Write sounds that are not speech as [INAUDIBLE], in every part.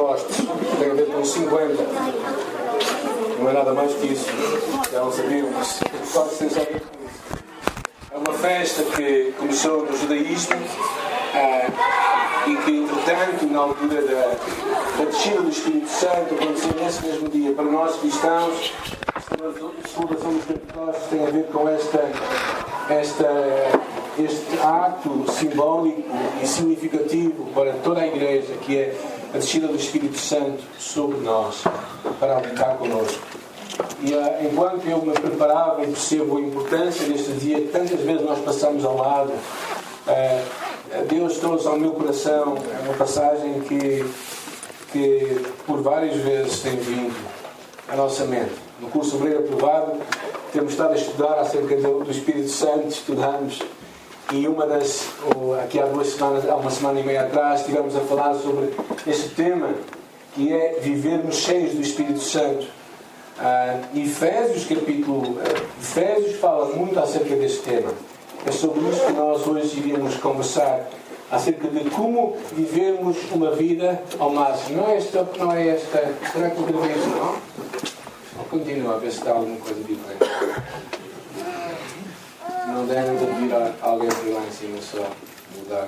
Pentecostes, tem a ver com 50. Não é nada mais que isso. Já não a ver com isso. É uma festa que começou no judaísmo ah, e que, entretanto, na altura da, da descida do Espírito Santo, aconteceu nesse mesmo dia. Para nós cristãos, a celebração dos Pentecostes tem a ver com esta, esta, este ato simbólico e significativo para toda a Igreja, que é a descida do Espírito Santo sobre nós, para habitar connosco. E uh, enquanto eu me preparava e percebo a importância deste dia, tantas vezes nós passamos ao lado, uh, Deus trouxe ao meu coração uma passagem que, que por várias vezes tem vindo à nossa mente. No curso Obreiro Aprovado, temos estado a estudar acerca do Espírito Santo, estudamos e uma das, aqui há duas semanas, há uma semana e meia atrás, estivemos a falar sobre este tema que é vivermos cheios do Espírito Santo. Uh, Efésios, capítulo uh, Efésios, fala muito acerca deste tema. É sobre isso que nós hoje iríamos conversar acerca de como vivermos uma vida ao máximo. Não é esta, não é esta. Será que gravei isso, não? Continua a ver se está alguma coisa diferente. Não devem de vir alguém por lá em cima só mudar.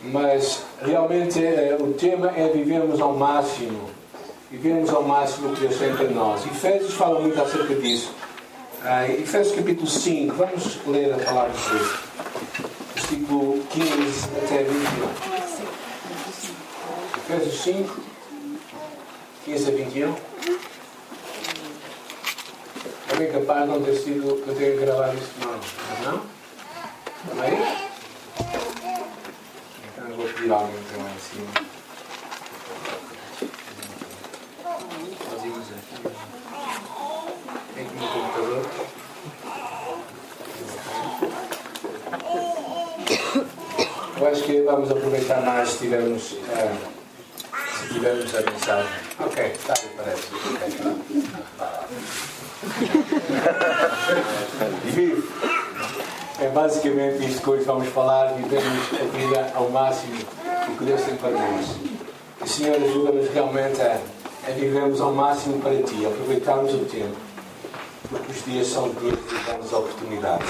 Mas realmente é, o tema é vivermos ao máximo. Vivermos ao máximo o que Deus tem para nós. Efésios fala muito acerca disso. Ah, Efésios capítulo 5, vamos ler a palavra de Deus. Versículo 15 até 21. Efésios 5, 15 a 21. Bem capaz de não ter sido que eu tenha gravado isto não. Mas não? Também? Então eu vou pedir alguém que lá em cima. Sozinhos aqui. Tem aqui no computador. Eu acho que vamos aproveitar mais se tivermos, uh, se tivermos a mensagem. Ok, está parece. Vive. É basicamente isto que hoje vamos falar, vivemos a vida ao máximo o que Deus tem para nós. O Senhor ajuda-nos realmente a, a vivermos ao máximo para Ti, aproveitarmos o tempo, porque os dias são dias de grandes oportunidades.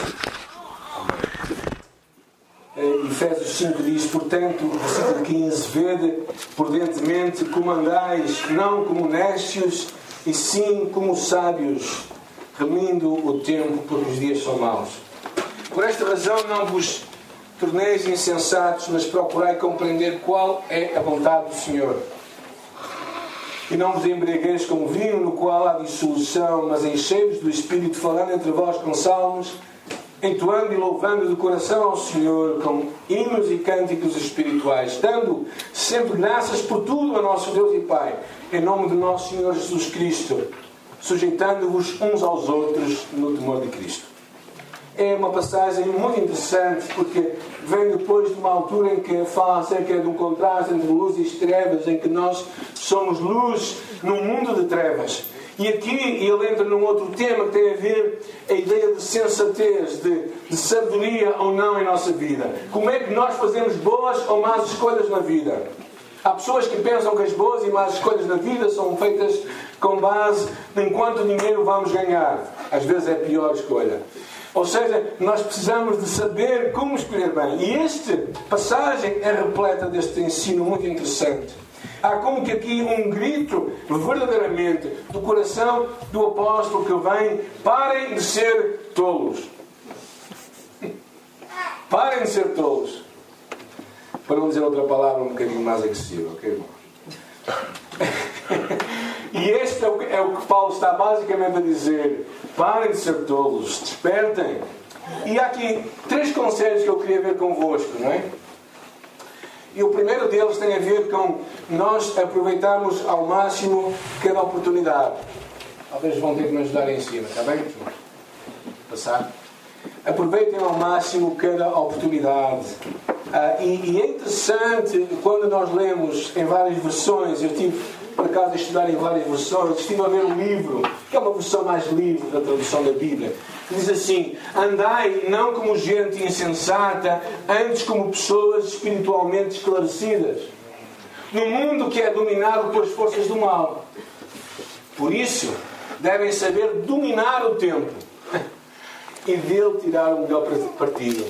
Efésios 5 diz, portanto, versículo 15: Vede prudentemente como andais, não como necios, e sim como sábios, remindo o tempo, porque os dias são maus. Por esta razão não vos torneis insensatos, mas procurai compreender qual é a vontade do Senhor. E não vos embriagueis com vinho, no qual há dissolução, mas enchei-vos do Espírito, falando entre vós com salmos, entoando e louvando de coração ao Senhor com hinos e cânticos espirituais, dando sempre graças por tudo a nosso Deus e Pai, em nome do nosso Senhor Jesus Cristo, sujeitando-vos uns aos outros no temor de Cristo. É uma passagem muito interessante porque vem depois de uma altura em que fala acerca de um contraste entre luz e trevas, em que nós somos luz num mundo de trevas. E aqui ele entra num outro tema que tem a ver a ideia de sensatez, de, de sabedoria ou não em nossa vida. Como é que nós fazemos boas ou más escolhas na vida? Há pessoas que pensam que as boas e más escolhas na vida são feitas com base em quanto dinheiro vamos ganhar. Às vezes é a pior escolha. Ou seja, nós precisamos de saber como escolher bem. E esta passagem é repleta deste ensino muito interessante. Há como que aqui um grito verdadeiramente do coração do apóstolo que vem: parem de ser tolos. Parem de ser tolos. Para não dizer outra palavra um bocadinho mais agressiva, ok, irmão? [LAUGHS] e este é o, que, é o que Paulo está basicamente a dizer: parem de ser tolos, despertem. E há aqui três conselhos que eu queria ver convosco, não é? E o primeiro deles tem a ver com nós aproveitarmos ao máximo cada oportunidade. Talvez vão ter que me ajudar em cima, está bem? Passar. Aproveitem ao máximo cada oportunidade. Ah, e, e, é interessante quando nós lemos em várias versões, eu tive por acaso a estudar em várias versões, estive a ver um livro, que é uma versão mais livre da tradução da Bíblia, Diz assim: Andai não como gente insensata, antes como pessoas espiritualmente esclarecidas. num mundo que é dominado pelas forças do mal. Por isso, devem saber dominar o tempo e dele tirar o melhor partido.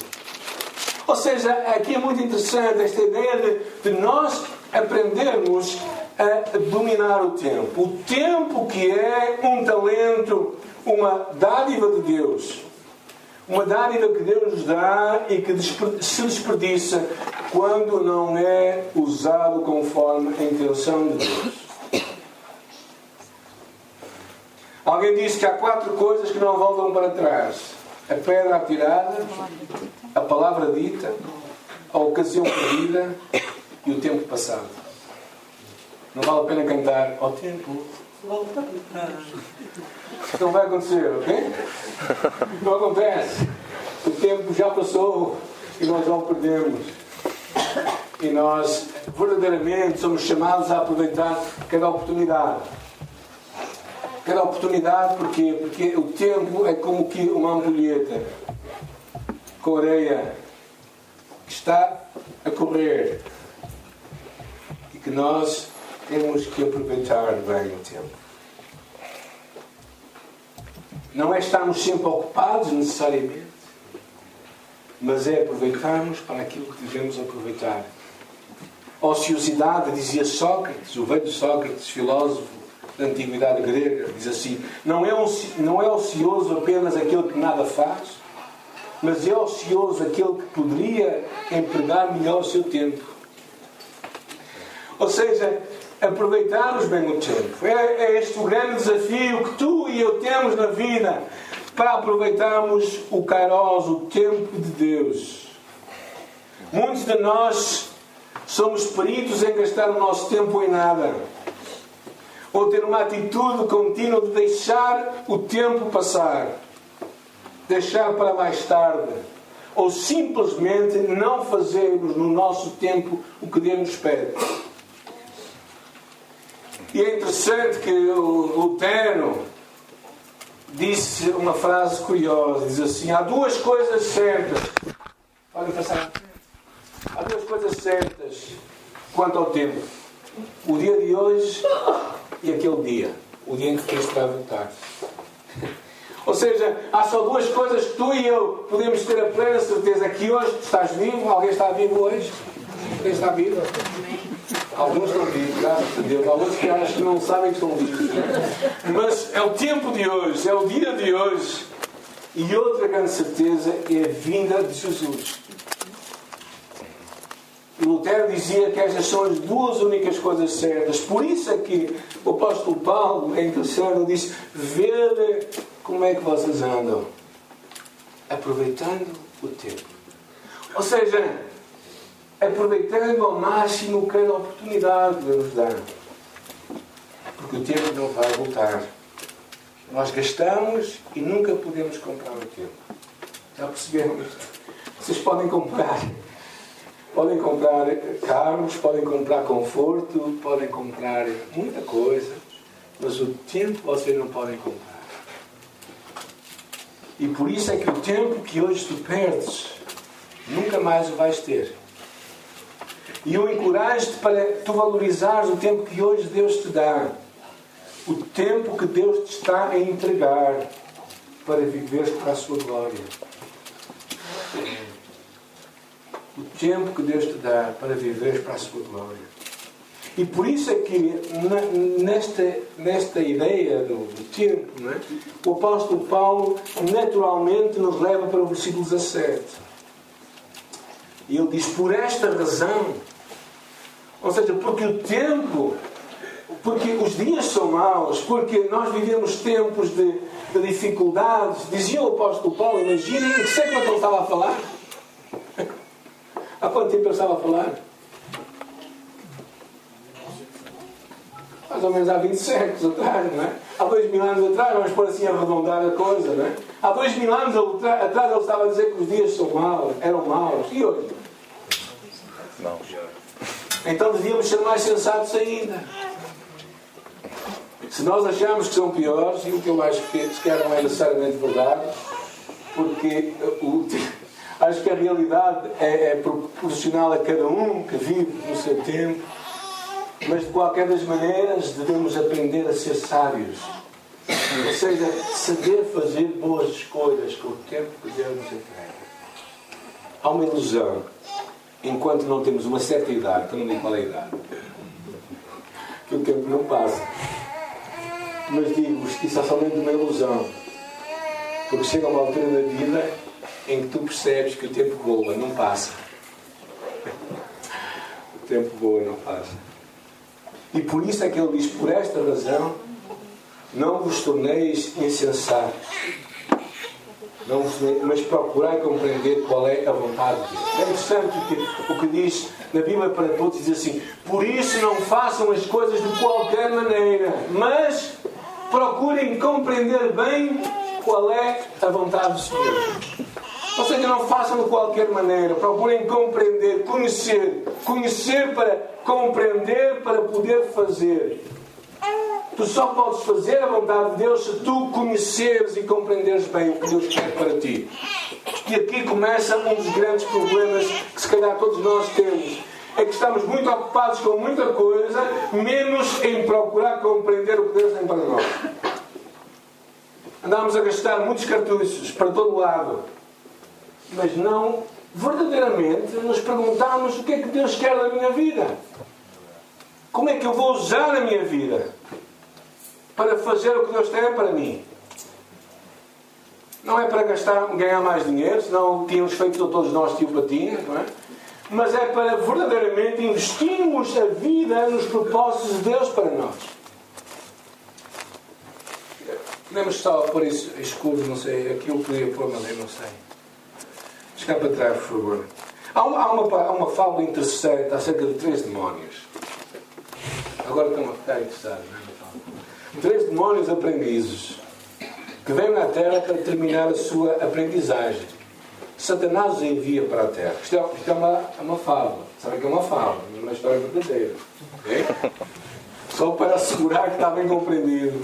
Ou seja, aqui é muito interessante esta ideia de, de nós aprendermos a dominar o tempo. O tempo que é um talento, uma dádiva de Deus. Uma dádiva que Deus nos dá e que se desperdiça quando não é usado conforme a intenção de Deus. Alguém disse que há quatro coisas que não voltam para trás: a pedra atirada, a palavra dita, a ocasião perdida e o tempo passado. Não vale a pena cantar ao tempo volta Não vai acontecer, ok? Não acontece. O tempo já passou e nós não perdemos. E nós verdadeiramente somos chamados a aproveitar cada oportunidade. Cada oportunidade, porquê? Porque o tempo é como que uma ampulheta com areia que está a correr e que nós temos que aproveitar bem o tempo. Não é estarmos sempre ocupados necessariamente, mas é aproveitarmos para aquilo que devemos aproveitar. Ociosidade, dizia Sócrates, o velho Sócrates, filósofo da antiguidade grega, diz assim: não é, não é ocioso apenas aquele que nada faz, mas é ocioso aquele que poderia empregar melhor o seu tempo. Ou seja, aproveitarmos bem o tempo. É, é este o grande desafio que tu e eu temos na vida para aproveitarmos o kairos, o tempo de Deus. Muitos de nós somos peritos em gastar o nosso tempo em nada. Ou ter uma atitude contínua de deixar o tempo passar deixar para mais tarde, ou simplesmente não fazermos no nosso tempo o que Deus nos pede. E é interessante que o Lutero disse uma frase curiosa: diz assim, há duas coisas certas. Podem passar. Há duas coisas certas quanto ao tempo: o dia de hoje e aquele dia, o dia em que Cristo vai voltar. [LAUGHS] Ou seja, há só duas coisas que tu e eu podemos ter a plena certeza que hoje estás vivo. Alguém está vivo hoje? Alguém está vivo? Alguns estão vivos, graças a Deus. Alguns que acham que não sabem que estão vivos. Mas é o tempo de hoje, é o dia de hoje. E outra grande certeza é a vinda de Jesus. Lutero dizia que estas são as duas únicas coisas certas. Por isso é que o apóstolo Paulo, em terceiro, disse: Vede como é que vocês andam? Aproveitando o tempo. Ou seja, aproveitando ao máximo cada oportunidade que Deus dá. Porque o tempo não vai voltar. Nós gastamos e nunca podemos comprar o tempo. Já perceberam? Vocês podem comprar. Podem comprar carros, podem comprar conforto, podem comprar muita coisa, mas o tempo vocês não podem comprar. E por isso é que o tempo que hoje tu perdes, nunca mais o vais ter. E eu encorajo-te para tu valorizares o tempo que hoje Deus te dá. O tempo que Deus te está a entregar para viveres para a sua glória. O tempo que Deus te dá para viveres para a sua glória. E por isso é que nesta, nesta ideia do, do tempo, é? o apóstolo Paulo naturalmente nos leva para o versículo 17. E ele diz: Por esta razão, ou seja, porque o tempo, porque os dias são maus, porque nós vivemos tempos de, de dificuldades. Dizia o apóstolo Paulo, imaginem, é que ele estava a falar? Há quanto tempo ele estava a falar? mais ou menos há 20 séculos atrás, não é? Há dois mil anos atrás, vamos pôr assim arredondar a coisa, não é? Há dois mil anos atrás ele estava a dizer que os dias são maus, eram maus. E hoje? Não. Então devíamos ser mais sensatos ainda. Se nós achamos que são piores, e o que eu acho que sequer não é necessariamente verdade, porque o, [LAUGHS] acho que a realidade é, é proporcional a cada um que vive no seu tempo Mas de qualquer das maneiras devemos aprender a ser sábios. Ou seja, saber fazer boas escolhas com o tempo que Deus nos entrega. Há uma ilusão. Enquanto não temos uma certa idade, que eu não digo qual é a idade, que o tempo não passa. Mas digo-vos que isso é somente uma ilusão. Porque chega uma altura na vida em que tu percebes que o tempo voa, não passa. O tempo voa, não passa. E por isso é que ele diz: por esta razão, não vos torneis insensatos. Não mas procurai compreender qual é a vontade de Deus. É interessante o que, o que diz na Bíblia para todos: diz assim, por isso não façam as coisas de qualquer maneira, mas procurem compreender bem qual é a vontade do Senhor. Ou seja, não façam de qualquer maneira, procurem compreender, conhecer, conhecer para compreender, para poder fazer. Tu só podes fazer a vontade de Deus se tu conheceres e compreenderes bem o que Deus quer para ti. E aqui começa um dos grandes problemas que se calhar todos nós temos. É que estamos muito ocupados com muita coisa, menos em procurar compreender o que Deus tem para nós. Andamos a gastar muitos cartuchos para todo lado, mas não verdadeiramente nos perguntarmos o que é que Deus quer da minha vida. Como é que eu vou usar a minha vida para fazer o que Deus tem para mim? Não é para gastar, ganhar mais dinheiro, senão tínhamos feito todos nós tiopatinha, não é? Mas é para verdadeiramente investirmos a vida nos propósitos de Deus para nós. Podemos só por isso escuro, não sei, aqui eu podia pôr, mas eu não sei. Chegar para trás, por favor. Há uma, há uma, há uma fábula interessante acerca de três demónios. Agora estão a ficar interessados, é? Três demónios aprendizes que vêm à Terra para terminar a sua aprendizagem. Satanás os envia para a Terra. Isto é, isto é uma, é uma fábula. Sabem que é uma fábula, é uma história verdadeira. Okay? Só para assegurar que está bem compreendido.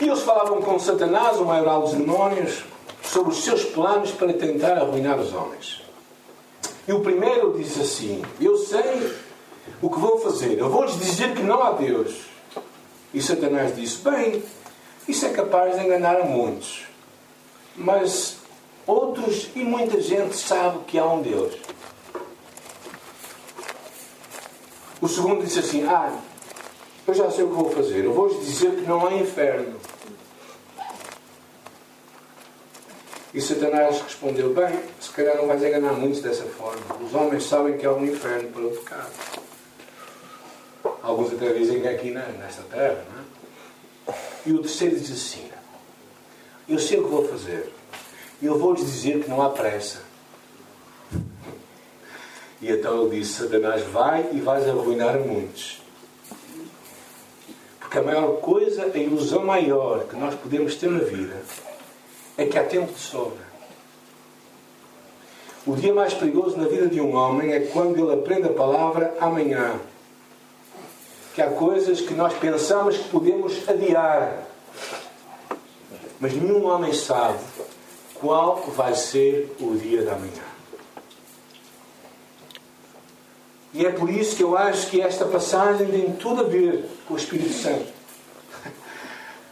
E eles falavam com Satanás, o maioral dos demónios, sobre os seus planos para tentar arruinar os homens. E o primeiro diz assim: Eu sei o que vou fazer. Eu vou-lhes dizer que não há Deus. E Satanás disse: Bem, isso é capaz de enganar a muitos. Mas outros e muita gente sabe que há um Deus. O segundo disse assim: Ah, eu já sei o que vou fazer. Eu vou-lhes dizer que não há inferno. E Satanás respondeu: Bem, se calhar não vais enganar muitos dessa forma. Os homens sabem que há um inferno para o pecado. Alguns até dizem que é aqui nesta terra, não é? E o terceiro diz assim: Eu sei o que vou fazer. Eu vou-lhes dizer que não há pressa. E então ele disse: Satanás, vai e vais arruinar muitos. Porque a maior coisa, a ilusão maior que nós podemos ter na vida é que há tempo de sobra. O dia mais perigoso na vida de um homem é quando ele aprende a palavra amanhã. Que há coisas que nós pensamos que podemos adiar. Mas nenhum homem sabe qual vai ser o dia da manhã. E é por isso que eu acho que esta passagem tem tudo a ver com o Espírito Santo. [LAUGHS]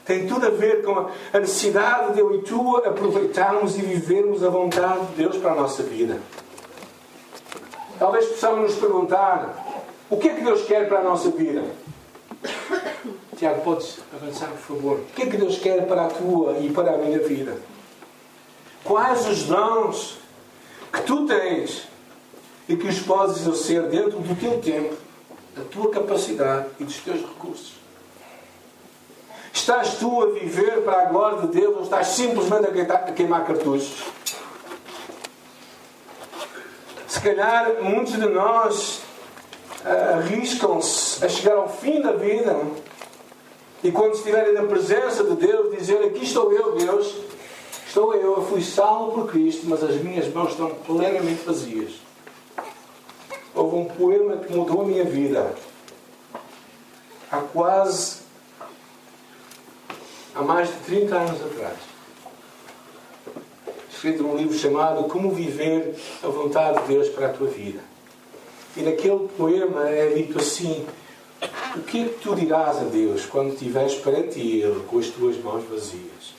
Tem tudo a ver com a necessidade de eu e tu aproveitarmos e vivermos a vontade de Deus para a nossa vida. Talvez possamos nos perguntar: o que é que Deus quer para a nossa vida? Tiago, podes avançar, por favor? O que é que Deus quer para a tua e para a minha vida? Quais os dons que tu tens e que os podes exercer dentro do teu tempo, da tua capacidade e dos teus recursos? Estás tu a viver para a glória de Deus ou estás simplesmente a queimar cartuchos? Se calhar muitos de nós arriscam-se a chegar ao fim da vida e quando estiverem na presença de Deus dizer aqui estou eu, Deus, estou eu, eu fui salvo por Cristo, mas as minhas mãos estão plenamente vazias. Houve um poema que mudou a minha vida. Há quase há mais de 30 anos atrás. Escrito num livro chamado Como Viver a Vontade de Deus para a Tua Vida. E naquele poema é dito assim: O que é que tu dirás a Deus quando estiveres perante Ele com as tuas mãos vazias?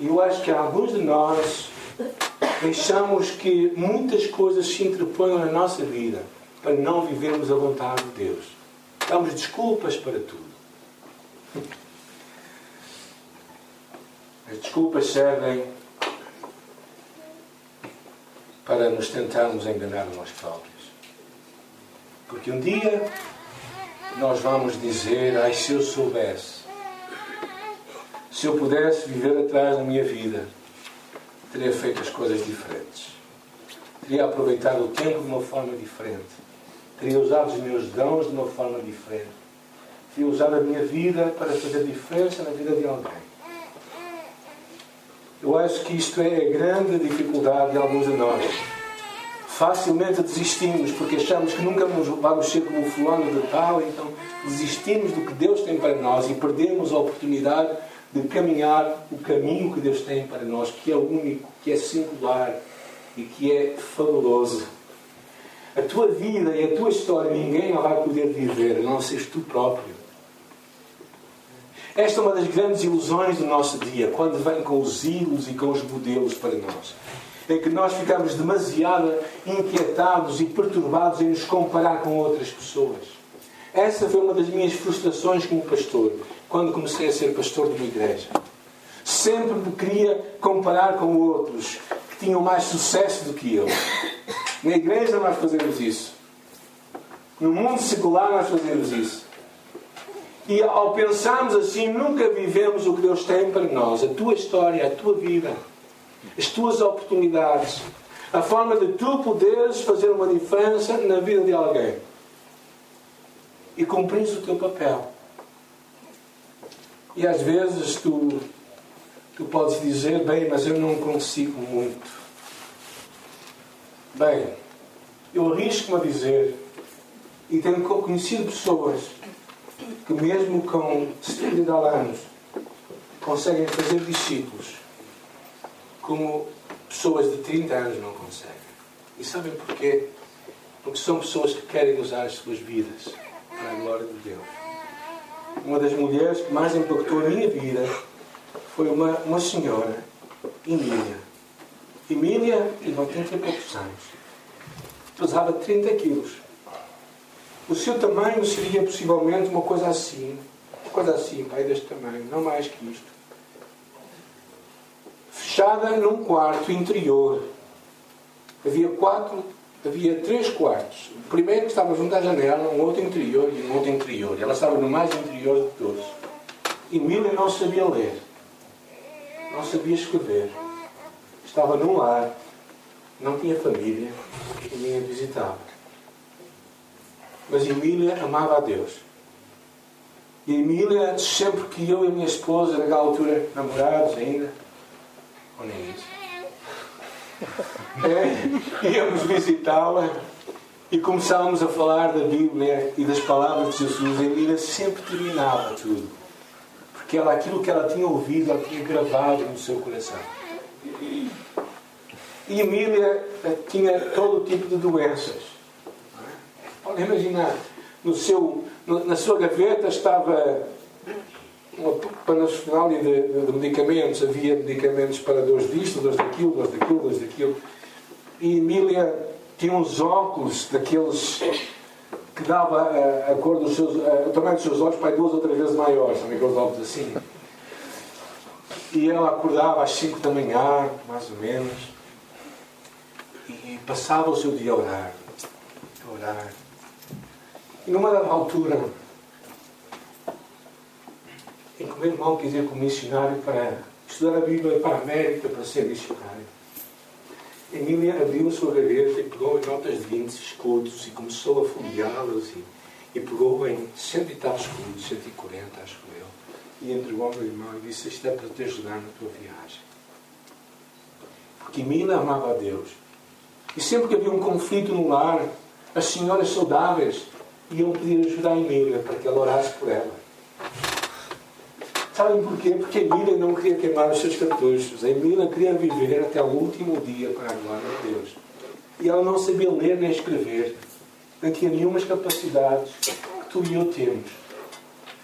E eu acho que alguns de nós deixamos que muitas coisas se interponham na nossa vida para não vivermos a vontade de Deus. Damos desculpas para tudo. As desculpas servem para nos tentarmos enganar nós próprios. Porque um dia nós vamos dizer: Ai, se eu soubesse, se eu pudesse viver atrás da minha vida, teria feito as coisas diferentes. Teria aproveitado o tempo de uma forma diferente. Teria usado os meus dons de uma forma diferente. Teria usado a minha vida para fazer diferença na vida de alguém. Eu acho que isto é a grande dificuldade de alguns de nós. Facilmente desistimos porque achamos que nunca vamos ser como o fulano de tal, então desistimos do que Deus tem para nós e perdemos a oportunidade de caminhar o caminho que Deus tem para nós, que é único, que é singular e que é fabuloso. A tua vida e a tua história ninguém a vai poder viver, a não seres tu próprio. Esta é uma das grandes ilusões do nosso dia, quando vem com os ídolos e com os modelos para nós. É que nós ficamos demasiado inquietados e perturbados em nos comparar com outras pessoas. Essa foi uma das minhas frustrações como pastor, quando comecei a ser pastor de uma igreja. Sempre me queria comparar com outros que tinham mais sucesso do que eu. Na igreja nós fazemos isso. No mundo secular nós fazemos isso. E ao pensarmos assim, nunca vivemos o que Deus tem para nós. A tua história, a tua vida, as tuas oportunidades, a forma de tu poderes fazer uma diferença na vida de alguém. E cumprir o teu papel. E às vezes tu, tu podes dizer, bem, mas eu não consigo muito. Bem, eu arrisco-me a dizer, e tenho conhecido pessoas que mesmo com 70 anos conseguem fazer discípulos como pessoas de 30 anos não conseguem. E sabem porquê? Porque são pessoas que querem usar as suas vidas para a glória de Deus. Uma das mulheres que mais impactou a minha vida foi uma, uma senhora, Emília. Emília tinha 80 e poucos anos. Pesava 30 quilos. O seu tamanho seria possivelmente uma coisa assim. Uma coisa assim, pai, deste tamanho, não mais que isto. Fechada num quarto interior. Havia quatro, havia três quartos. O primeiro que estava junto à janela, um outro interior e um outro interior. Ela estava no mais interior de todos. Emília não sabia ler. Não sabia escrever. Estava num lar. Não tinha família. Ninguém visitava. Mas Emília amava a Deus. E Emília, sempre que eu e a minha esposa, naquela altura, namorados ainda, ou nem isso, é, íamos visitá-la e começávamos a falar da Bíblia e das palavras de Jesus. Emília sempre terminava tudo. Porque ela, aquilo que ela tinha ouvido, ela tinha gravado no seu coração. E Emília eh, tinha todo tipo de doenças. Podem imaginar, no seu, na sua gaveta estava uma parafernália de, de, de, medicamentos. Havia medicamentos para dores disto, dores daquilo, dores daquilo, dores daquilo. E Emília tinha uns óculos daqueles que dava a, a cor dos seus, a, o tamanho dos seus olhos para duas ou três vezes maiores, também aqueles óculos assim. E ela acordava às 5 da manhã, mais ou menos, e passava o seu dia a orar. A orar numa dada altura, em que o meu irmão quis ir como missionário para estudar a Bíblia para a América, para ser missionário, Emília abriu a sua gaveta e pegou em notas de 20 escudos e começou a folheá-las e, e, pegou em cento e tal escudos, 140, acho eu, e entregou ao meu irmão e disse: Isto é para te ajudar na tua viagem. Porque Emília amava a Deus. E sempre que havia um conflito no lar, as senhoras saudáveis iam pedir ajuda à Emília para que ela orasse por ela. Sabem porquê? Porque a Emília não queria queimar os seus cartuchos. A Emília queria viver até o último dia para a glória de Deus. E ela não sabia ler nem escrever. não tinha nenhumas capacidades que tu e eu temos.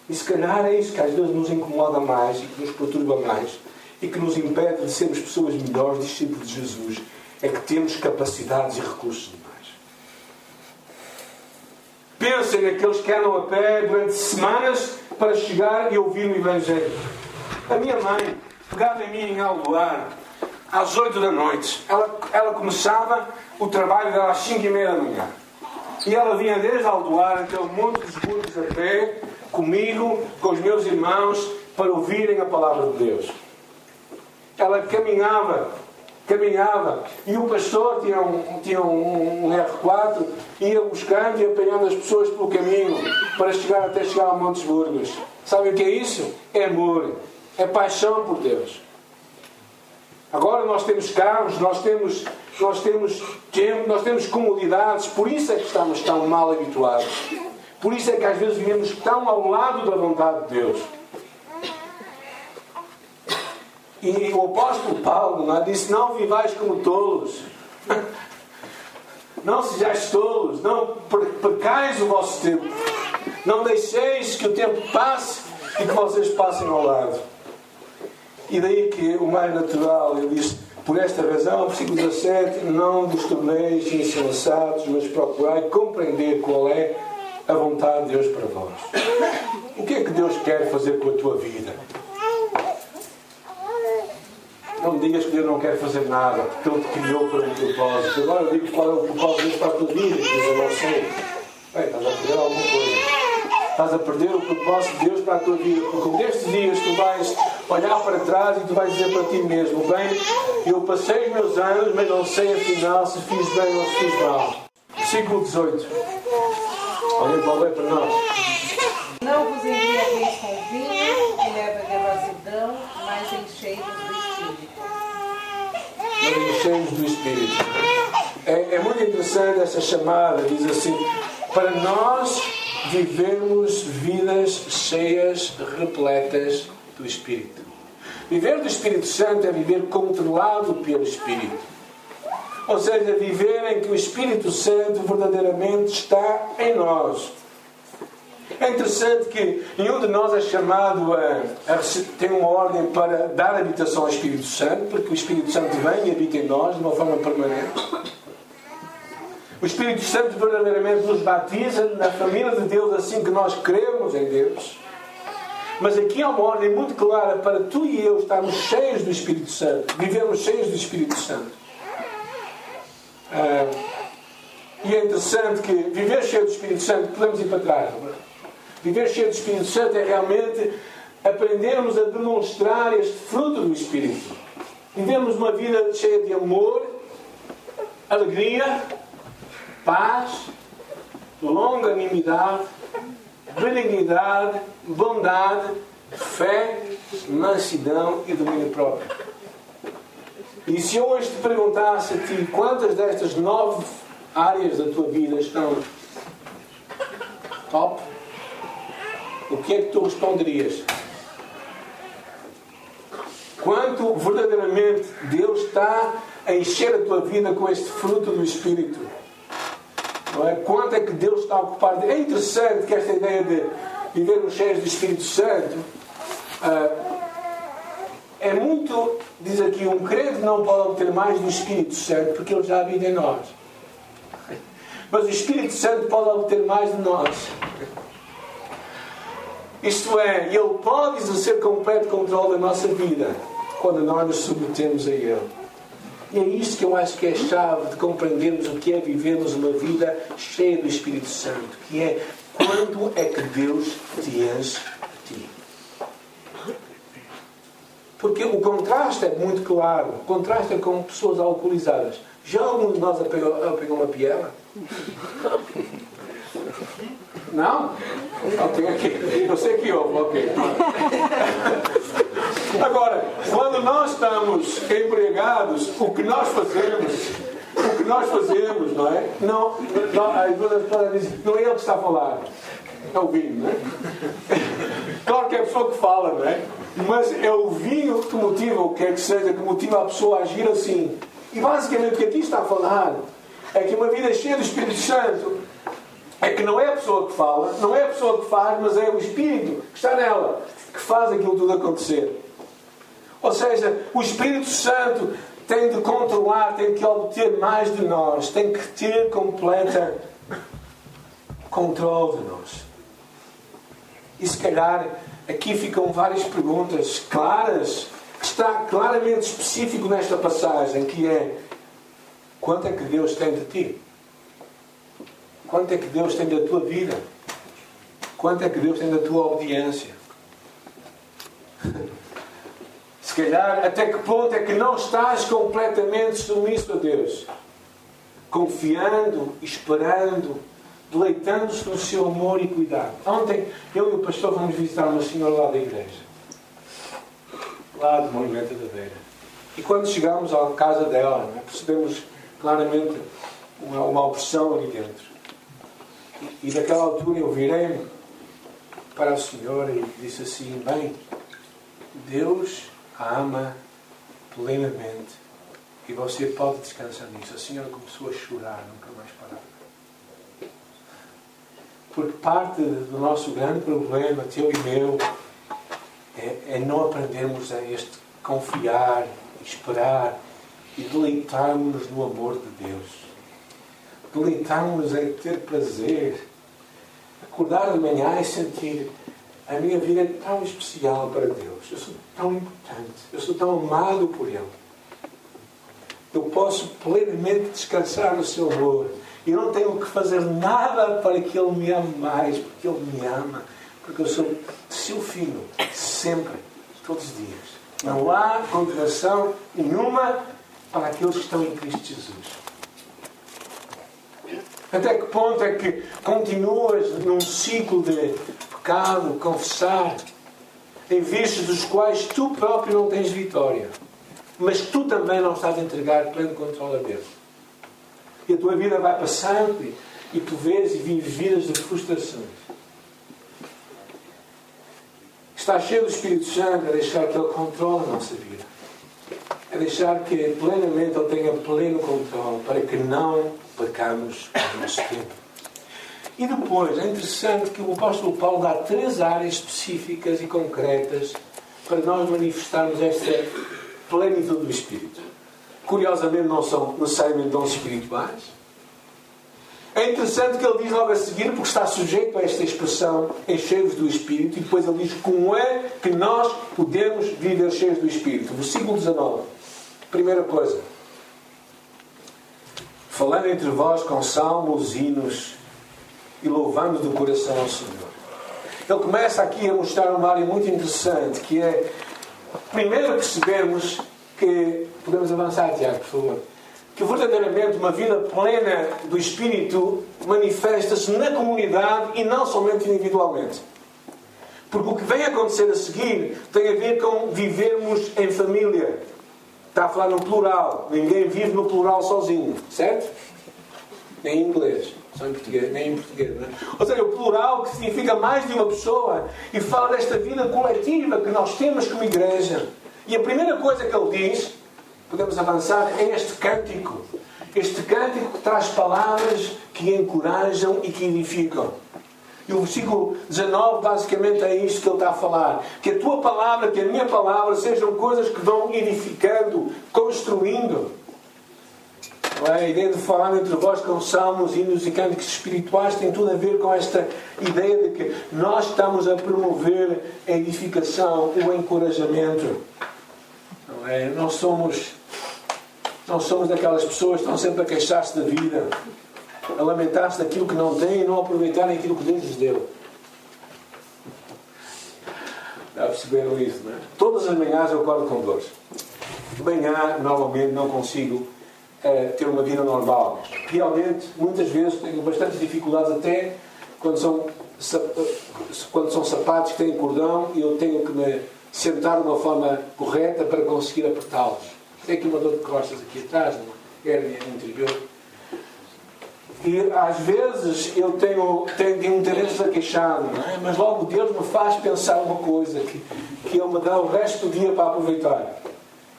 E se calhar é isso que às vezes nos incomoda mais e que nos perturba mais e que nos impede de sermos pessoas melhores, discípulos de Jesus, é que temos capacidades e recursos demais. Pensem naqueles que andam a pé durante semanas para chegar e ouvir o Evangelho. A minha mãe pegava em mim em Aldoar às 8 da noite. Ela, ela começava o trabalho dela às 5 e meia da manhã. E ela vinha desde Aldoar até o Monte dos Burgos a pé, comigo, com os meus irmãos, para ouvirem a palavra de Deus. Ela caminhava caminhava e o pastor tinha um, tinha um, um R4, ia buscando e apanhando as pessoas pelo caminho para chegar até chegar a Montes Burgos. Sabe o que é isso? É amor, é paixão por Deus. Agora nós temos carros, nós temos, nós temos tempo, nós temos comodidades, por isso é que estamos tão mal habituados. Por isso é que às vezes vivemos tão ao lado da vontade de Deus. E o apóstolo Paulo lá, disse: Não vivais como tolos. [LAUGHS] Não sejais tolos, não percais o vosso tempo. Não deixeis que o tempo passe e que vocês passem ao lado. E daí que o mais natural, ele diz: Por esta razão, versículo 17: Não vos torneis insensatos, mas procurai compreender qual é a vontade de Deus para vós. O que é que Deus quer fazer com a tua vida? Não me digas que Deus não quer fazer nada, porque Ele te criou para um propósito. Agora eu digo qual é o propósito para a tua vida, diz eu não sei. Bem, estás a perder alguma coisa. Estás a perder o propósito de Deus para a tua vida, porque nestes dias tu vais olhar para trás e tu vais dizer para ti mesmo: Bem, eu passei os meus anos, mas não sei afinal se fiz bem ou se fiz mal. Versículo 18. Alguém pode ler para nós? Não vos envieis com vinho, que leva devassidão, mas enchei-vos mas cheios do Espírito. É, é muito interessante essa chamada, diz assim, para nós vivermos vidas cheias, repletas do Espírito. Viver do Espírito Santo é viver controlado pelo Espírito. Ou seja, viver em que o Espírito Santo verdadeiramente está em nós. É interessante que nenhum de nós é chamado a, a ter uma ordem para dar habitação ao Espírito Santo, porque o Espírito Santo vem e habita em nós de uma forma permanente. O Espírito Santo verdadeiramente nos batiza na família de Deus assim que nós cremos em Deus. Mas aqui há uma ordem muito clara para tu e eu estarmos cheios do Espírito Santo, vivermos cheios do Espírito Santo. Ah, e é interessante que viver cheio do Espírito Santo, podemos ir para trás, não é? Viver cheio do Espírito Santo é realmente aprendermos a demonstrar este fruto do Espírito. Vivemos uma vida cheia de amor, alegria, paz, longanimidade, benignidade, bondade, fé, mansidão e domínio próprio. E se eu hoje te perguntasse a ti quantas destas nove áreas da tua vida estão top, o que é que tu responderias? Quanto verdadeiramente Deus está a encher a tua vida com este fruto do Espírito? Não é? Quanto é que Deus está a ocupar? É interessante que esta ideia de vivermos cheios do Espírito Santo uh, é muito, diz aqui, um crente não pode obter mais do Espírito Santo porque ele já habita em nós. Mas o Espírito Santo pode obter mais de nós. Isto é, Ele pode exercer completo controle da nossa vida quando nós nos submetemos a Ele. E é isto que eu acho que é a chave de compreendermos o que é vivermos uma vida cheia do Espírito Santo, que é quando é que Deus te enche a ti. Porque o contraste é muito claro. O contraste é com pessoas alcoolizadas. Já algum de nós apegou, uma piela? Não? Não, aqui. Eu sei que houve, ok. Agora, quando nós estamos embriagados, o que nós fazemos, o que nós fazemos, não é? Não, não, não é ele que está a falar. É o vinho, não é? Claro que é a pessoa que fala, não é? Mas é o vinho que motiva, o que é que seja, que motiva a pessoa a agir assim. E basicamente o que aqui está a falar é que uma vida cheia do Espírito Santo é que não é a pessoa que fala, não é a pessoa que faz, mas é o Espírito que está nela que faz aquilo tudo acontecer. Ou seja, o Espírito Santo tem de controlar, tem que obter mais de nós, tem que ter completa controle de nós. E se calhar aqui ficam várias perguntas claras, que está claramente específico nesta passagem, que é quanto é que Deus tem de ti? Quanto é que Deus tem da tua vida? Quanto é que Deus tem da tua audiência? [LAUGHS] Se calhar, até que ponto é que não estás completamente submisso a Deus? Confiando, esperando, deleitando-se no seu amor e cuidado. Ontem, eu e o pastor fomos visitar uma senhora lá da igreja. Lá de Moimenta da Beira. E quando chegámos à casa dela, né, percebemos claramente uma, uma opressão ali dentro. E, naquela altura eu virei-me para a senhora e disse assim: Bem, Deus a ama plenamente e você pode descansar nisso. A senhora começou a chorar, nunca mais parava. Porque parte do nosso grande problema, teu e meu, é, é não aprendermos a este confiar, esperar e deleitarmos no amor de Deus. Deleitarmos em ter prazer. Acordar de manhã e sentir a minha vida é tão especial para Deus. Eu sou tão importante. Eu sou tão amado por Ele. Eu posso plenamente descansar no seu amor. E não tenho que fazer nada para que Ele me ame mais, porque Ele me ama. Porque eu sou seu filho, sempre, todos os dias. Não há condenação nenhuma para aqueles que estão em Cristo Jesus. Até que ponto é que continuas num ciclo de pecado, confessar, em vistos dos quais tu próprio não tens vitória, mas tu também não estás a entregar pleno controle a Deus. E a tua vida vai passando e, e tu vês e vives vidas de frustrações. Está cheio do Espírito Santo a deixar que Ele controle a nossa vida. A deixar que plenamente Ele tenha pleno controle para que não pecamos ao nosso tempo. E depois, é interessante que o apóstolo Paulo dá três áreas específicas e concretas para nós manifestarmos esta plenitude do Espírito. Curiosamente, não são necessariamente dons espirituais. É interessante que ele diz logo a seguir, porque está sujeito a esta expressão em cheios do Espírito, e depois ele diz como é que nós podemos viver cheios do Espírito. Versículo 19. Primeira coisa. Falando entre vós com salmos, hinos e louvando do coração ao Senhor. Ele começa aqui a mostrar uma área muito interessante, que é, primeiro percebermos que, podemos avançar, Tiago, por favor, que verdadeiramente uma vida plena do Espírito manifesta-se na comunidade e não somente individualmente. Porque o que vem acontecer a seguir tem a ver com vivermos em família. Está a falar no plural. Ninguém vive no plural sozinho, certo? Nem em inglês. Só em português, nem em português, não é? Ou seja, o plural que significa mais de uma pessoa e fala desta vida coletiva que nós temos como igreja. E a primeira coisa que ele diz, podemos avançar, é este cântico. Este cântico que traz palavras que encorajam e que edificam. E o versículo 19 basicamente é isto que ele está a falar. Que a tua palavra, que a minha palavra sejam coisas que vão edificando, construindo. A ideia de falar entre vós com salmos, hinos e cânticos espirituais tem tudo a ver com esta ideia de que nós estamos a promover a edificação, o encorajamento. Não é? Nós somos, não somos daquelas pessoas que estão sempre a queixar-se da vida, a lamentar-se daquilo que não têm e não aproveitarem aquilo que Deus lhes deu. Já perceberam isso, não é? Todas as manhãs eu acordo com dores. De manhã, normalmente, não consigo ter uma vida normal. Realmente, muitas vezes tenho bastantes dificuldades até quando são, quando são sapatos que têm cordão e eu tenho que me sentar de uma forma correta para conseguir apertá-los. Tem aqui uma dor de costas aqui atrás, uma hérnia interior. E às vezes eu tenho, tenho, tenho interesse a queixar, é? mas logo Deus me faz pensar uma coisa que, que Ele me dá o resto do dia para aproveitar.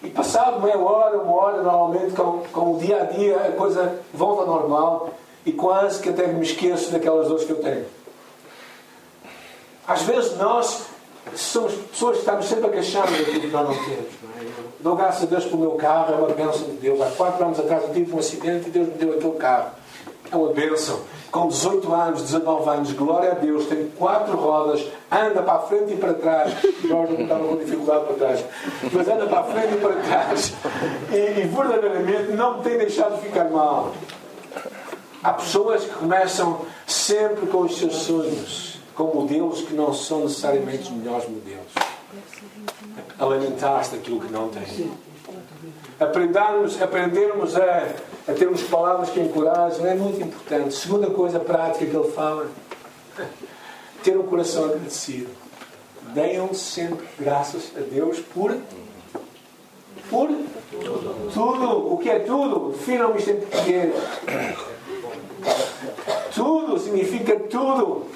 E passado meia hora, uma hora, normalmente, com, com o dia a dia, a coisa volta ao normal e quase que até me esqueço daquelas dores que eu tenho. Às vezes nós somos pessoas que estamos sempre a queixar daquilo que nós não temos. Não é? Dou graças a Deus pelo meu carro, é uma bênção de Deus. Há quatro anos atrás eu tive um acidente e Deus me deu aquele carro. É uma bênção. Com 18 anos, 19 anos, glória a Deus, tem quatro rodas, anda para a frente e para trás. Jorge não estava com dificuldade para trás, mas anda para a frente e para trás. E, e verdadeiramente não tem deixado ficar mal. Há pessoas que começam sempre com os seus sonhos, com modelos que não são necessariamente os melhores modelos. A lamentar-se daquilo que não tem. Aprendermos, aprendermos a, a termos palavras que encorajam é muito importante. Segunda coisa prática que ele fala: [LAUGHS] ter um coração agradecido. Deem sempre graças a Deus por por tudo. O que é tudo? Definam isto em português. Tudo significa tudo.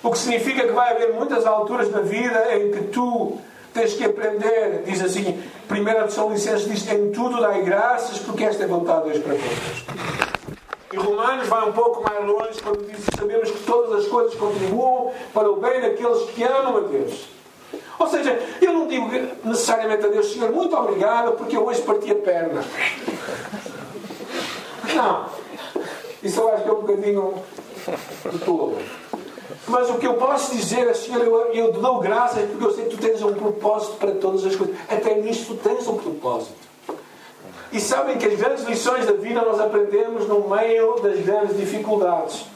O que significa que vai haver muitas alturas na vida em que tu tens que aprender, diz assim, 1 Tessalonicenses diz, em tudo dai graças, porque esta é vontade de Deus para todos. E Romanos vai um pouco mais longe quando diz sabemos que todas as coisas contribuam para o bem daqueles que amam a Deus. Ou seja, eu não digo necessariamente a Deus, Senhor, muito obrigado, porque eu hoje parti a perna. Não. Isso eu acho que é um bocadinho de todo. Mas o que eu posso dizer é, Senhor, eu, eu dou graças porque eu sei que tu tens um propósito para todas as coisas. Até nisto tu tens um propósito. E sabem que as grandes lições da vida nós aprendemos no meio das grandes dificuldades.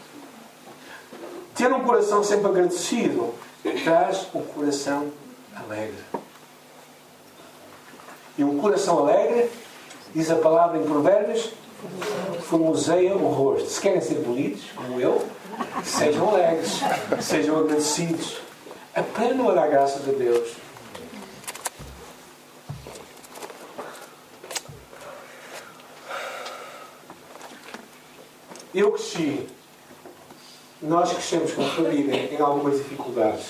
Ter um coração sempre agradecido traz um coração alegre. E um coração alegre, diz a palavra em Provérbios, formoseia o rosto. Se querem ser bonitos, como eu, sejam alegres, sejam agradecidos. Aprendam a dar graças a Deus. Eu cresci, nós crescemos com família em algumas dificuldades.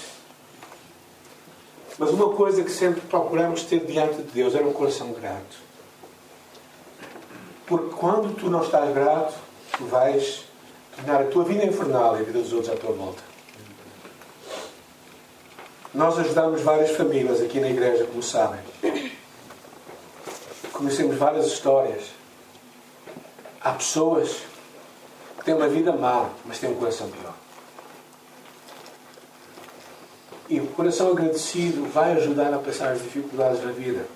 Mas uma coisa que sempre procuramos ter diante de Deus era um coração grato. Porque quando tu não estás grato, tu vais tornar a tua vida infernal e a vida dos outros à tua volta. Nós ajudamos várias famílias aqui na igreja, como sabem. Conhecemos várias histórias. Há pessoas que têm uma vida má, mas têm um coração pior. E o coração agradecido vai ajudar a passar as dificuldades da vida.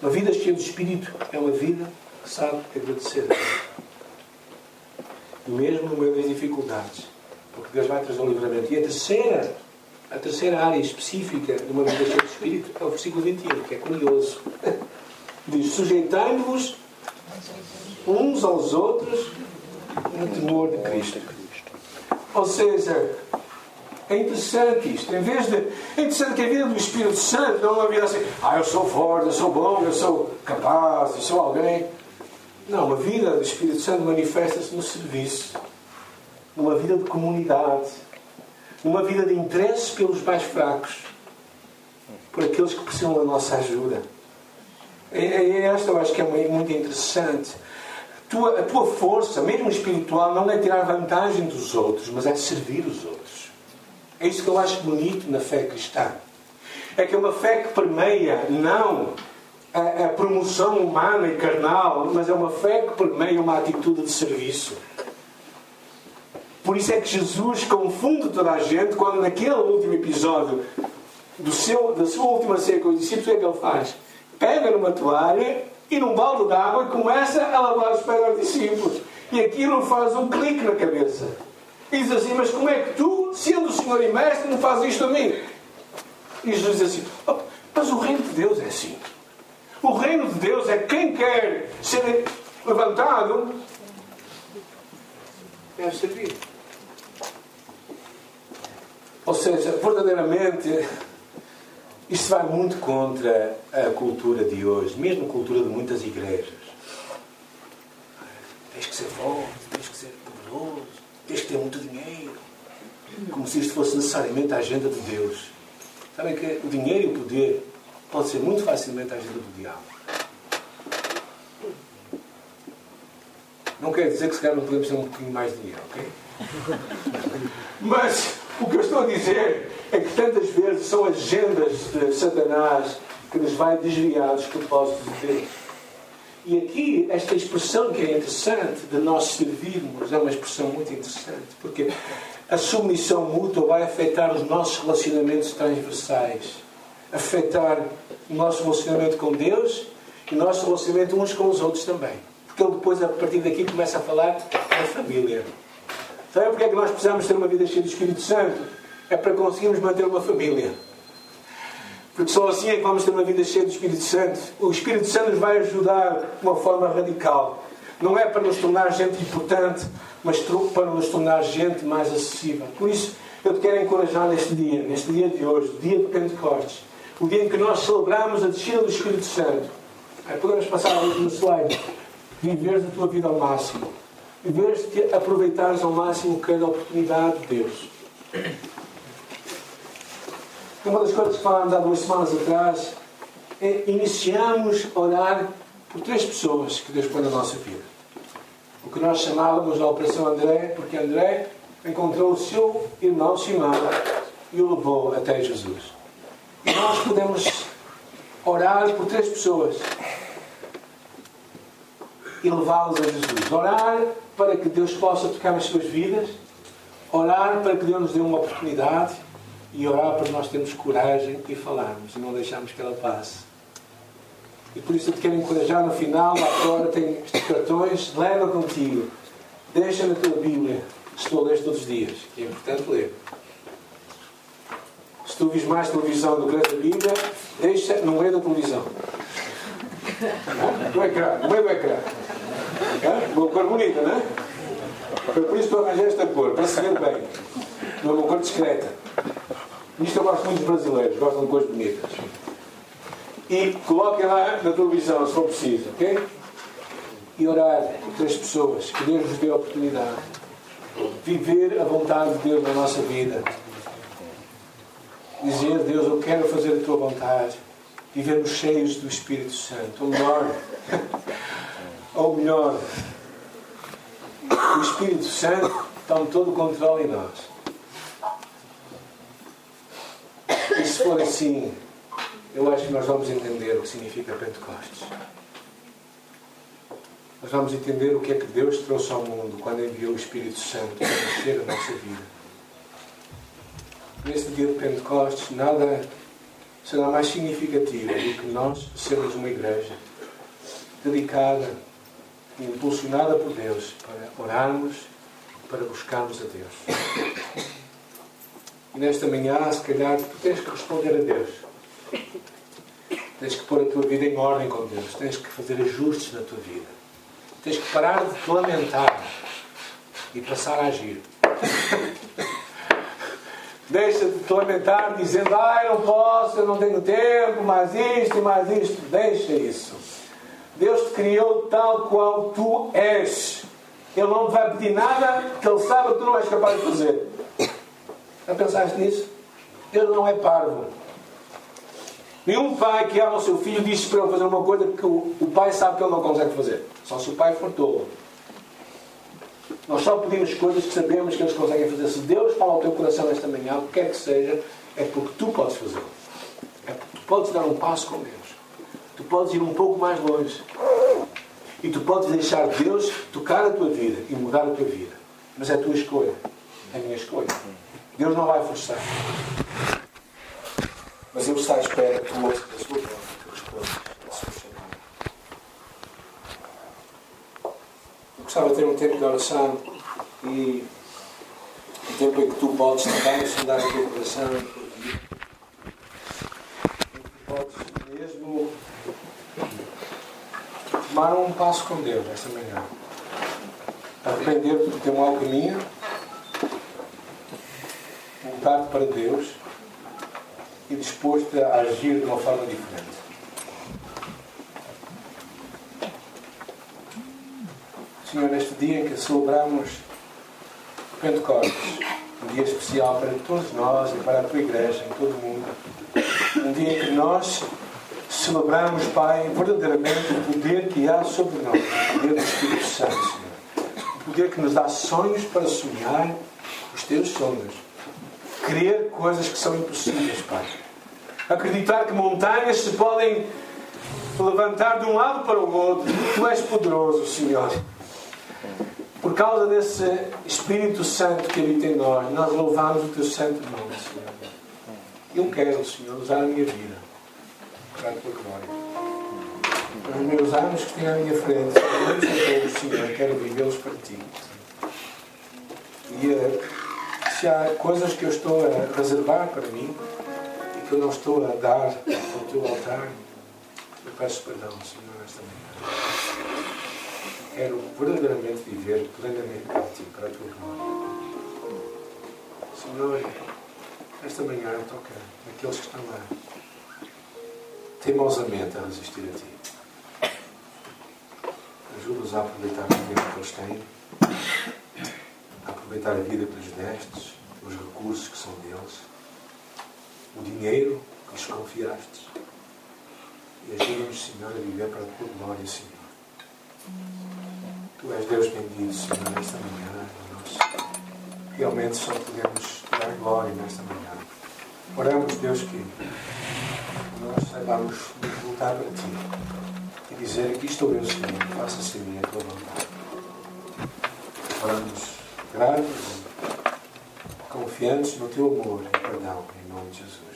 Uma vida cheia de espírito é uma vida sabe agradecer. Mesmo no meio das dificuldades. Porque Deus vai trazer um livramento. E a terceira, a terceira área específica de uma vida cheia de Espírito é o versículo 21, que é curioso. [LAUGHS] Diz: Sujeitai-vos uns aos outros no temor de Cristo. Ou seja, é interessante isto. Em vez de. É interessante que a vida do Espírito Santo não é uma vida assim, ah, eu sou forte, eu sou bom, eu sou capaz, eu sou alguém. Não, a vida do Espírito Santo manifesta-se no serviço, numa vida de comunidade, numa vida de interesse pelos mais fracos, por aqueles que precisam da nossa ajuda. E esta eu acho que é muito interessante. A tua força, mesmo espiritual, não é tirar vantagem dos outros, mas é servir os outros. É isso que eu acho bonito na fé cristã. É que é uma fé que permeia não a, a, promoção humana e carnal, mas é uma fé que permeia uma atitude de serviço. Por isso é que Jesus confunde toda a gente quando naquele último episódio do seu, da sua última ceia com os discípulos, o que é que ele faz? Pega numa toalha e num balde de água e começa a lavar os pés dos discípulos. E aquilo faz um clique na cabeça. E diz assim, mas como é que tu, sendo o Senhor e Mestre, não fazes isto a mim? E Jesus diz assim, oh, mas o reino de Deus é assim. O reino de Deus é quem quer ser levantado é servir. Ou seja, verdadeiramente, isto vai muito contra a cultura de hoje, mesmo a cultura de muitas igrejas. Tens que ser forte, tens que ser poderoso, tens que ter muito dinheiro. Como se isto fosse necessariamente a agenda de Deus. Sabem que o dinheiro e o poder pode ser muito facilmente a agenda do diabo. Não quer dizer que se calhar não podemos ter um pouquinho mais de dinheiro, ok? [LAUGHS] Mas o que eu estou a dizer é que tantas vezes são agendas de Satanás que nos vai desviar dos propósitos de Deus. E aqui, esta expressão que é interessante de nós servirmos é uma expressão muito interessante, porque a submissão mútua vai afetar os nossos relacionamentos transversais, afetar o nosso relacionamento com Deus e o nosso relacionamento uns com os outros também. Porque ele depois, a partir daqui, começa a falar da família. Sabe porque é que nós precisamos ter uma vida cheia do Espírito Santo? É para conseguirmos manter uma família. Porque só assim é que vamos ter uma vida cheia do Espírito Santo. O Espírito Santo nos vai ajudar de uma forma radical. Não é para nos tornar gente importante, mas para nos tornar gente mais acessível. Por isso, eu te quero encorajar neste dia, neste dia de hoje, dia de Pentecostes, o dia em que nós celebramos a descida do Espírito Santo. Podemos passar último slide. Viveres a tua vida ao máximo. Viveres que aproveitares ao máximo cada oportunidade de Deus. Uma das coisas que falámos há duas semanas atrás é iniciamos a orar por três pessoas que Deus põe na nossa vida. O que nós chamávamos a Operação André, porque André encontrou o seu irmão Simão e o levou até Jesus. Nós podemos orar por três pessoas e levá-los a Jesus. Orar para que Deus possa tocar nas suas vidas, orar para que Deus nos dê uma oportunidade e orar para nós termos coragem e falarmos e não deixarmos que ela passe. E por isso eu te quero encorajar no final, lá fora tem estes cartões, leva contigo. Deixa na tua Bíblia, tu a lês todos os dias, que é importante ler. Se tu vis mais televisão do que ler a Bíblia, deixa no meio da televisão. No ecrã, no meio do ecrã. Uma cor bonita, não é? Foi por isso que tu arranjei esta cor, para se ver bem. Não é uma cor discreta. Isto eu gosto muito dos brasileiros, gostam de cores bonitas. E coloquem lá na televisão, se for preciso, ok? E orar por três pessoas, que Deus nos dê a oportunidade. Viver a vontade de Deus na nossa vida. Dizer, Deus, eu quero fazer a tua vontade. Vivermos cheios do Espírito Santo. Ou melhor, [LAUGHS] ou melhor, o Espírito Santo toma todo o controle em nós. E se for assim, eu acho que nós vamos entender o que significa Pentecostes. Nós vamos entender o que é que Deus trouxe ao mundo quando enviou o Espírito Santo para mexer a nossa vida. Neste dia de Pentecostes, nada será mais significativo do que nós sermos uma igreja dedicada e impulsionada por Deus para orarmos, para buscarmos a Deus. E nesta manhã, se calhar, tu tens que responder a Deus. Tens que pôr a tua vida em ordem com Deus. Tens que fazer ajustes na tua vida. Tens que parar de te lamentar e passar a agir. Deixa de te lamentar dizendo, ai, não posso, eu não tenho tempo, mais isto e mais isto. Deixa isso. Deus te criou tal qual tu és. Ele não te vai pedir nada que Ele saiba que tu não és capaz de fazer. Já pensaste nisso? Ele não é parvo. Nenhum pai que ama o seu filho diz para ele fazer uma coisa que o, o pai sabe que ele não consegue fazer. Só se o pai for tolo. Nós só pedimos coisas que sabemos que eles conseguem fazer. Se Deus fala ao teu coração esta manhã, o que quer que seja, é porque tu podes fazê-lo. É porque tu podes dar um passo com Deus. Tu podes ir um pouco mais longe. E tu podes deixar Deus tocar a tua vida e mudar a tua vida. Mas é a tua escolha. É a minha escolha. Deus não vai forçar. Mas Ele está à espera que tu ouças a sua voz e que respondas a sua chamada. Eu gostava de ter um tempo de oração e um tempo em que tu podes também sondar o teu coração. Podes mesmo tomar um passo com Deus esta manhã. Arrepender-te do teu mau caminho voltado para Deus e disposto a agir de uma forma diferente. Senhor, neste dia em que celebramos Pentecostes, um dia especial para todos nós e para a tua igreja em todo o mundo, um dia em que nós celebramos, Pai, verdadeiramente o poder que há sobre nós, o poder do Espírito Santo, Senhor poder que nos dá sonhos para sonhar os teus sonhos. Crer coisas que são impossíveis, Pai. Acreditar que montanhas se podem levantar de um lado para o outro. Tu és poderoso, Senhor. Por causa desse Espírito Santo que habita em nós, nós louvamos o teu santo nome, Senhor. Eu quero, Senhor, usar a minha vida para a tua glória. Os meus anos que tenho à minha frente, sou Senhor, quero vivê-los para ti. E eh, se há coisas que eu estou a reservar para mim e que eu não estou a dar ao teu altar, eu peço perdão, Senhor, nesta manhã. Quero verdadeiramente viver plenamente para ti, para a tua glória. Senhor, esta manhã toca naqueles que estão lá teimosamente a resistir a ti. Ajuda-os a aproveitar o tempo que eles têm, a aproveitar a vida que lhes destes, os recursos que são deles, o dinheiro que lhes confiastes. E ajuda-nos, Senhor, a viver para a tua glória, Senhor. Tu és Deus bendito, Senhor, nesta manhã. Nós realmente só podemos dar glória nesta manhã. Oramos, Deus, que nós saibamos nos voltar para Ti e dizer: Aqui estou eu, Senhor, faça-se a Tua vontade. Oramos gratos, confiantes no Teu amor e perdão, em nome de Jesus.